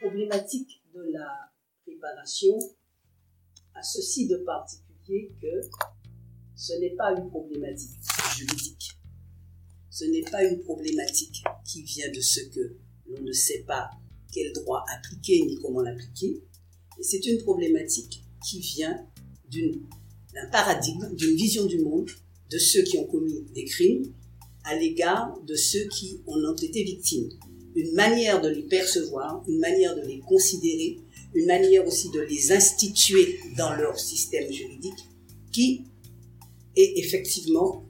problématique de la réparation a ceci de particulier que ce n'est pas une problématique juridique. Ce n'est pas une problématique qui vient de ce que l'on ne sait pas quel droit appliquer ni comment l'appliquer. C'est une problématique qui vient d'un paradigme, d'une vision du monde de ceux qui ont commis des crimes à l'égard de ceux qui en ont été victimes. Une manière de les percevoir, une manière de les considérer, une manière aussi de les instituer dans leur système juridique qui est effectivement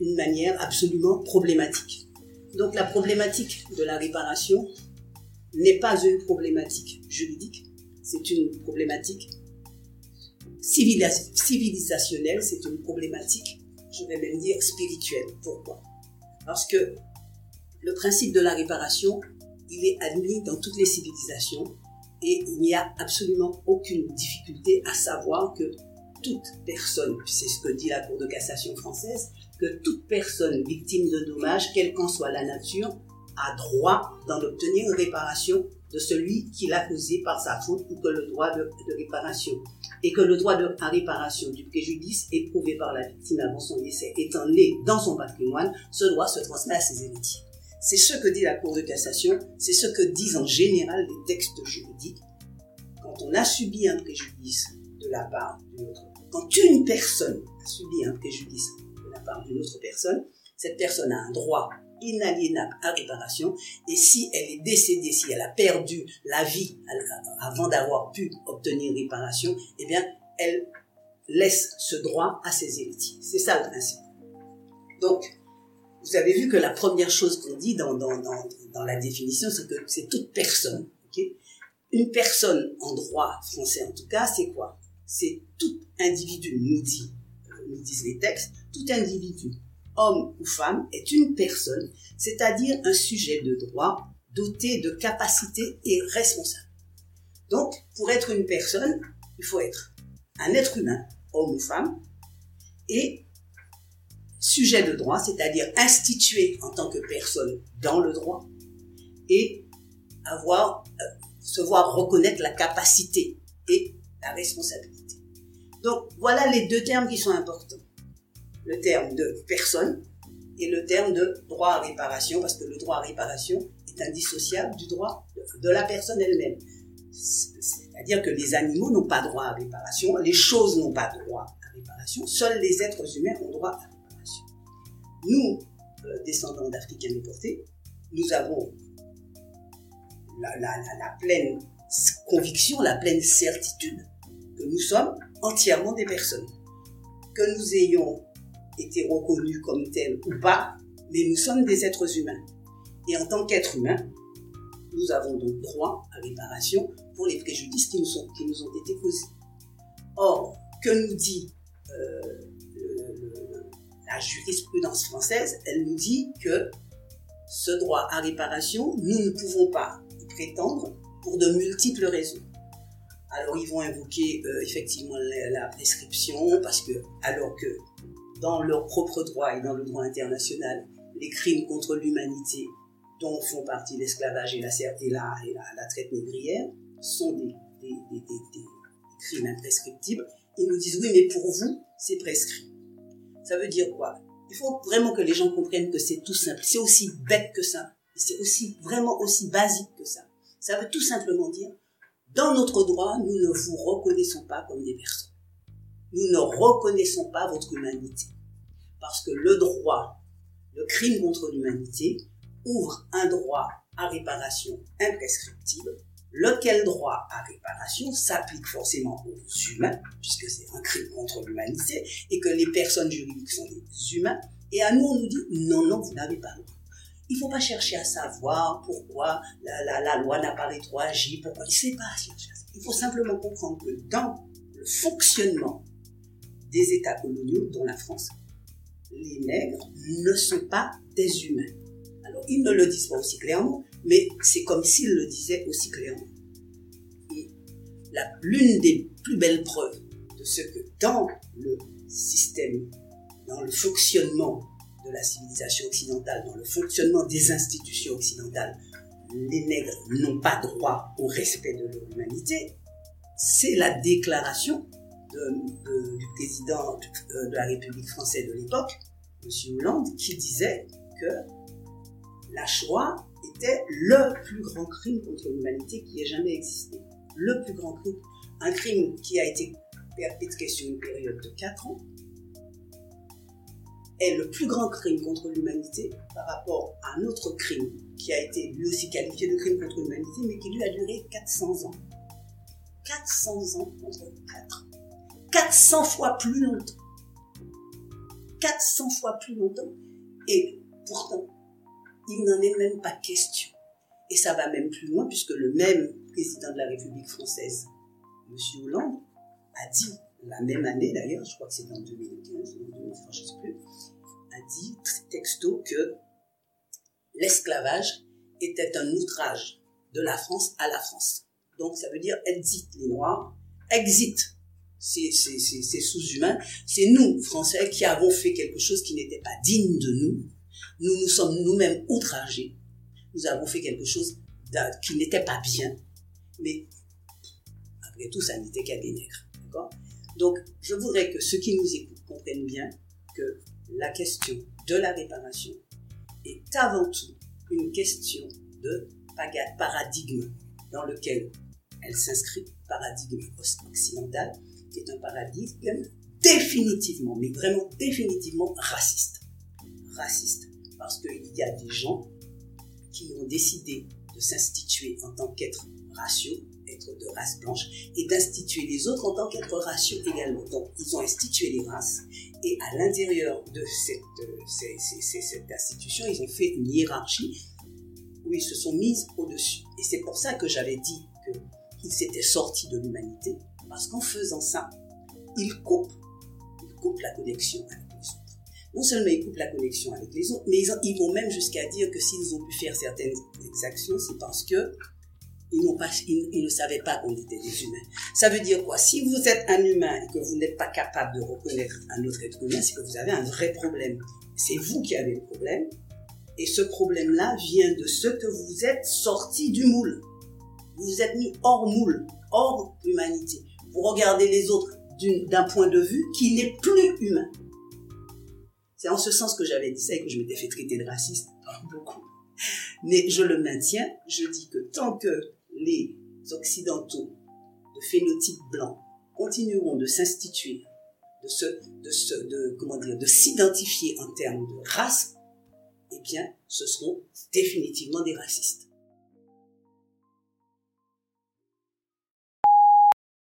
une manière absolument problématique. Donc la problématique de la réparation n'est pas une problématique juridique, c'est une problématique civilisationnelle, c'est une problématique, je vais même dire, spirituelle. Pourquoi? Parce que le principe de la réparation, il est admis dans toutes les civilisations et il n'y a absolument aucune difficulté à savoir que toute personne, c'est ce que dit la Cour de cassation française, que toute personne victime de dommages, quelle qu'en soit la nature, a droit d'en obtenir une réparation de celui qui l'a causé par sa faute ou que le droit de, réparation. Et que le droit de réparation du préjudice éprouvé par la victime avant son décès étant né dans son patrimoine, ce droit se transmet à ses héritiers. C'est ce que dit la Cour de cassation, c'est ce que disent en général les textes juridiques. Quand on a subi un préjudice de la part d'une autre, quand une personne a subi un préjudice de la part d'une autre personne, cette personne a un droit inaliénable à réparation et si elle est décédée, si elle a perdu la vie avant d'avoir pu obtenir réparation, eh bien, elle laisse ce droit à ses héritiers. C'est ça le principe. Donc, vous avez vu que la première chose qu'on dit dans, la définition, c'est que c'est toute personne. Une personne en droit français, en tout cas, c'est quoi? C'est tout individu, nous, dit, euh, nous disent les textes, tout individu, homme ou femme, est une personne, c'est-à-dire un sujet de droit doté de capacités et responsable. Donc, pour être une personne, il faut être un être humain, homme ou femme, et sujet de droit, c'est-à-dire institué en tant que personne dans le droit, et avoir, euh, se voir reconnaître la capacité et la responsabilité. Donc voilà les deux termes qui sont importants. Le terme de personne et le terme de droit à réparation, parce que le droit à réparation est indissociable du droit de la personne elle-même. C'est-à-dire que les animaux n'ont pas droit à réparation, les choses n'ont pas droit à réparation, seuls les êtres humains ont droit à nous, euh, descendants d'Africains déportés, nous avons la, pleine conviction, la pleine certitude que nous sommes entièrement des personnes. Que nous ayons été reconnus comme tels ou pas, mais nous sommes des êtres humains. Et en tant qu'êtres humains, nous avons donc droit à réparation pour les préjudices qui nous, ont été causés. Or, que nous dit la jurisprudence française, elle nous dit que ce droit à réparation, nous ne pouvons pas y prétendre pour de multiples raisons. Alors ils vont invoquer euh, effectivement la, prescription parce que alors que dans leur propre droit et dans le droit international, les crimes contre l'humanité dont font partie l'esclavage et la, traite négrière sont des crimes imprescriptibles. Ils nous disent oui mais pour vous c'est prescrit. Ça veut dire quoi? Il faut vraiment que les gens comprennent que c'est tout simple. C'est aussi bête que ça. C'est aussi vraiment aussi basique que ça. Ça veut tout simplement dire, dans notre droit, nous ne vous reconnaissons pas comme des personnes. Nous ne reconnaissons pas votre humanité. Parce que le droit, le crime contre l'humanité, ouvre un droit à réparation imprescriptible lequel droit à réparation s'applique forcément aux humains, puisque c'est un crime contre l'humanité, et que les personnes juridiques sont des humains, et à nous on nous dit non, non, vous n'avez pas le droit. Il ne faut pas chercher à savoir pourquoi la, loi n'a pas rétroagi, pourquoi. Il ne pas chercher Il faut simplement comprendre que dans le fonctionnement des États coloniaux, dont la France, les nègres ne sont pas des humains. Alors, ils ne le disent pas aussi clairement, mais c'est comme s'il le disait aussi clairement. Et l'une des plus belles preuves de ce que dans le système, dans le fonctionnement de la civilisation occidentale, dans le fonctionnement des institutions occidentales, les nègres n'ont pas droit au respect de leur humanité, c'est la déclaration du président de, de la République française de l'époque, M. Hollande, qui disait que la Shoah était le plus grand crime contre l'humanité qui ait jamais existé. Le plus grand crime. Un crime qui a été perpétré sur une période de 4 ans est le plus grand crime contre l'humanité par rapport à un autre crime qui a été lui aussi qualifié de crime contre l'humanité, mais qui lui a duré 400 ans. 400 ans contre 4. 400 fois plus longtemps. 400 fois plus longtemps. Et pourtant, il n'en est même pas question. Et ça va même plus loin, puisque le même président de la République française, M. Hollande, a dit, la même année d'ailleurs, je crois que c'est en 2015 ou en 2020, je ne sais plus, a dit texto que l'esclavage était un outrage de la France à la France. Donc ça veut dire exit les Noirs, exit ces, sous-humains. C'est nous, Français, qui avons fait quelque chose qui n'était pas digne de nous. Nous nous sommes nous-mêmes outragés. Nous avons fait quelque chose qui n'était pas bien. Mais après tout, ça n'était qu'à des nègres. Donc, je voudrais que ceux qui nous écoutent comprennent bien que la question de la réparation est avant tout une question de paradigme dans lequel elle s'inscrit, paradigme occidental, qui est un paradigme définitivement, mais vraiment définitivement raciste. Raciste parce qu'il y a des gens qui ont décidé de s'instituer en tant qu'être raciaux, être de race blanche, et d'instituer les autres en tant qu'être raciaux également. Donc, ils ont institué les races, et à l'intérieur de cette, cette institution, ils ont fait une hiérarchie où ils se sont mis au-dessus. Et c'est pour ça que j'avais dit qu'ils s'étaient sortis de l'humanité, parce qu'en faisant ça, ils coupent, ils coupent la connexion avec. Non seulement ils coupent la connexion avec les autres, mais ils, vont même jusqu'à dire que s'ils ont pu faire certaines actions, c'est parce que ils, ne savaient pas qu'on était des humains. Ça veut dire quoi? Si vous êtes un humain et que vous n'êtes pas capable de reconnaître un autre être humain, c'est que vous avez un vrai problème. C'est vous qui avez le problème. Et ce problème-là vient de ce que vous êtes sorti du moule. Vous vous êtes mis hors moule, hors humanité. Vous regardez les autres d'un point de vue qui n'est plus humain. C'est en ce sens que j'avais dit ça et que je m'étais fait traiter de raciste beaucoup. Mais je le maintiens, je dis que tant que les Occidentaux de phénotype blanc continueront de s'instituer, de se, de se, de, s'identifier en termes de race, eh bien, ce seront définitivement des racistes.